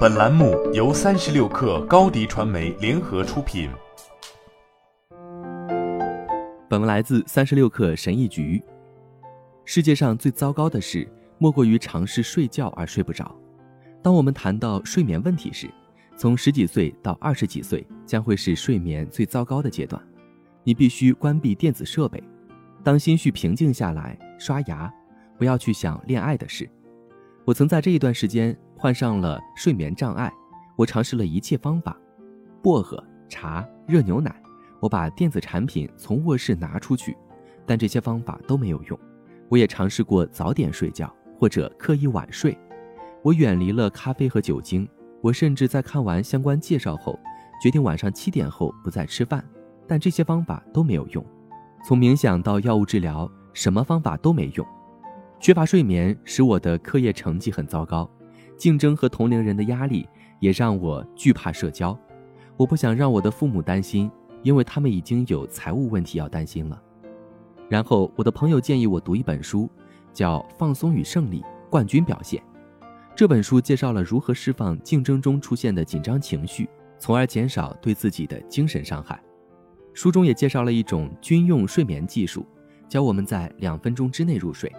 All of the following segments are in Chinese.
本栏目由三十六氪高低传媒联合出品。本文来自三十六氪神医局。世界上最糟糕的事，莫过于尝试睡觉而睡不着。当我们谈到睡眠问题时，从十几岁到二十几岁将会是睡眠最糟糕的阶段。你必须关闭电子设备，当心绪平静下来，刷牙，不要去想恋爱的事。我曾在这一段时间患上了睡眠障碍，我尝试了一切方法，薄荷、茶、热牛奶，我把电子产品从卧室拿出去，但这些方法都没有用。我也尝试过早点睡觉或者刻意晚睡，我远离了咖啡和酒精。我甚至在看完相关介绍后，决定晚上七点后不再吃饭，但这些方法都没有用。从冥想到药物治疗，什么方法都没用。缺乏睡眠使我的课业成绩很糟糕，竞争和同龄人的压力也让我惧怕社交。我不想让我的父母担心，因为他们已经有财务问题要担心了。然后我的朋友建议我读一本书，叫《放松与胜利：冠军表现》。这本书介绍了如何释放竞争中出现的紧张情绪，从而减少对自己的精神伤害。书中也介绍了一种军用睡眠技术，教我们在两分钟之内入睡。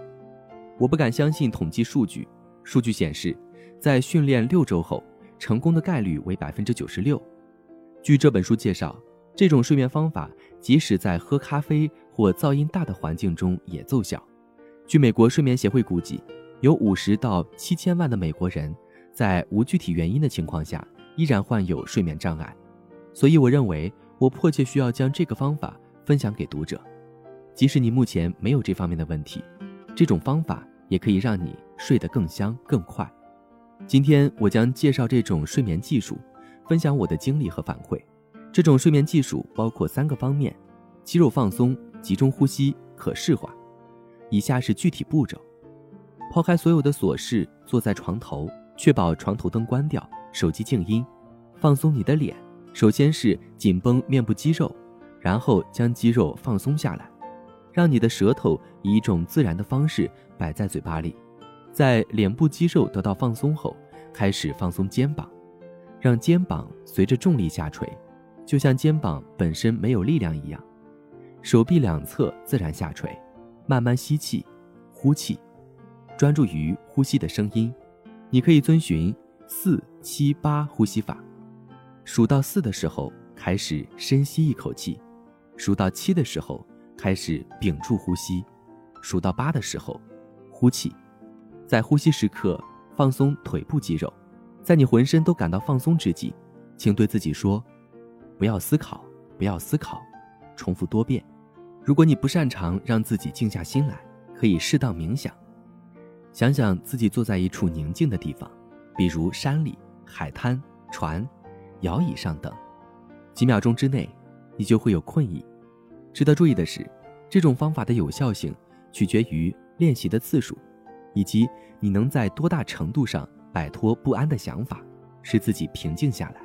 我不敢相信统计数据，数据显示，在训练六周后，成功的概率为百分之九十六。据这本书介绍，这种睡眠方法即使在喝咖啡或噪音大的环境中也奏效。据美国睡眠协会估计，有五十到七千万的美国人，在无具体原因的情况下，依然患有睡眠障碍。所以，我认为我迫切需要将这个方法分享给读者，即使你目前没有这方面的问题，这种方法。也可以让你睡得更香更快。今天我将介绍这种睡眠技术，分享我的经历和反馈。这种睡眠技术包括三个方面：肌肉放松、集中呼吸、可视化。以下是具体步骤：抛开所有的琐事，坐在床头，确保床头灯关掉，手机静音，放松你的脸。首先是紧绷面部肌肉，然后将肌肉放松下来。让你的舌头以一种自然的方式摆在嘴巴里，在脸部肌肉得到放松后，开始放松肩膀，让肩膀随着重力下垂，就像肩膀本身没有力量一样。手臂两侧自然下垂，慢慢吸气，呼气，专注于呼吸的声音。你可以遵循四七八呼吸法，数到四的时候开始深吸一口气，数到七的时候。开始屏住呼吸，数到八的时候，呼气。在呼吸时刻，放松腿部肌肉。在你浑身都感到放松之际，请对自己说：“不要思考，不要思考。”重复多遍。如果你不擅长让自己静下心来，可以适当冥想。想想自己坐在一处宁静的地方，比如山里、海滩、船、摇椅上等。几秒钟之内，你就会有困意。值得注意的是，这种方法的有效性取决于练习的次数，以及你能在多大程度上摆脱不安的想法，使自己平静下来。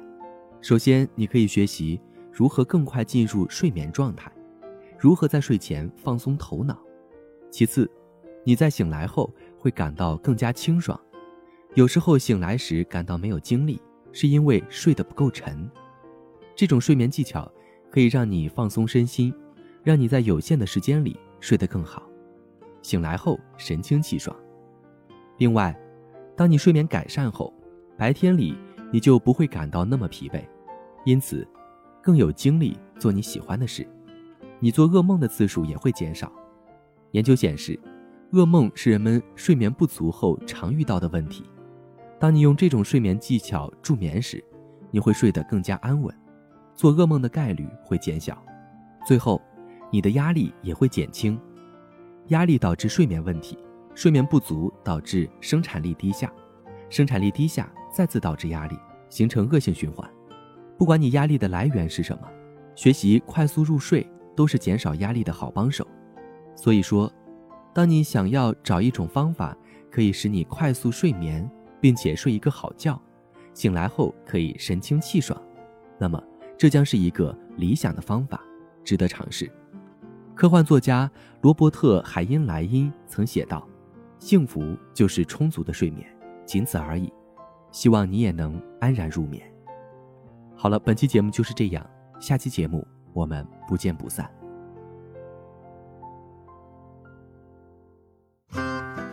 首先，你可以学习如何更快进入睡眠状态，如何在睡前放松头脑。其次，你在醒来后会感到更加清爽。有时候醒来时感到没有精力，是因为睡得不够沉。这种睡眠技巧可以让你放松身心。让你在有限的时间里睡得更好，醒来后神清气爽。另外，当你睡眠改善后，白天里你就不会感到那么疲惫，因此更有精力做你喜欢的事。你做噩梦的次数也会减少。研究显示，噩梦是人们睡眠不足后常遇到的问题。当你用这种睡眠技巧助眠时，你会睡得更加安稳，做噩梦的概率会减小。最后。你的压力也会减轻，压力导致睡眠问题，睡眠不足导致生产力低下，生产力低下再次导致压力，形成恶性循环。不管你压力的来源是什么，学习快速入睡都是减少压力的好帮手。所以说，当你想要找一种方法可以使你快速睡眠，并且睡一个好觉，醒来后可以神清气爽，那么这将是一个理想的方法，值得尝试。科幻作家罗伯特·海因莱因曾写道：“幸福就是充足的睡眠，仅此而已。希望你也能安然入眠。好了，本期节目就是这样，下期节目我们不见不散。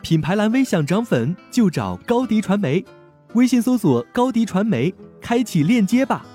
品牌蓝 V 想涨粉就找高迪传媒，微信搜索高迪传媒，开启链接吧。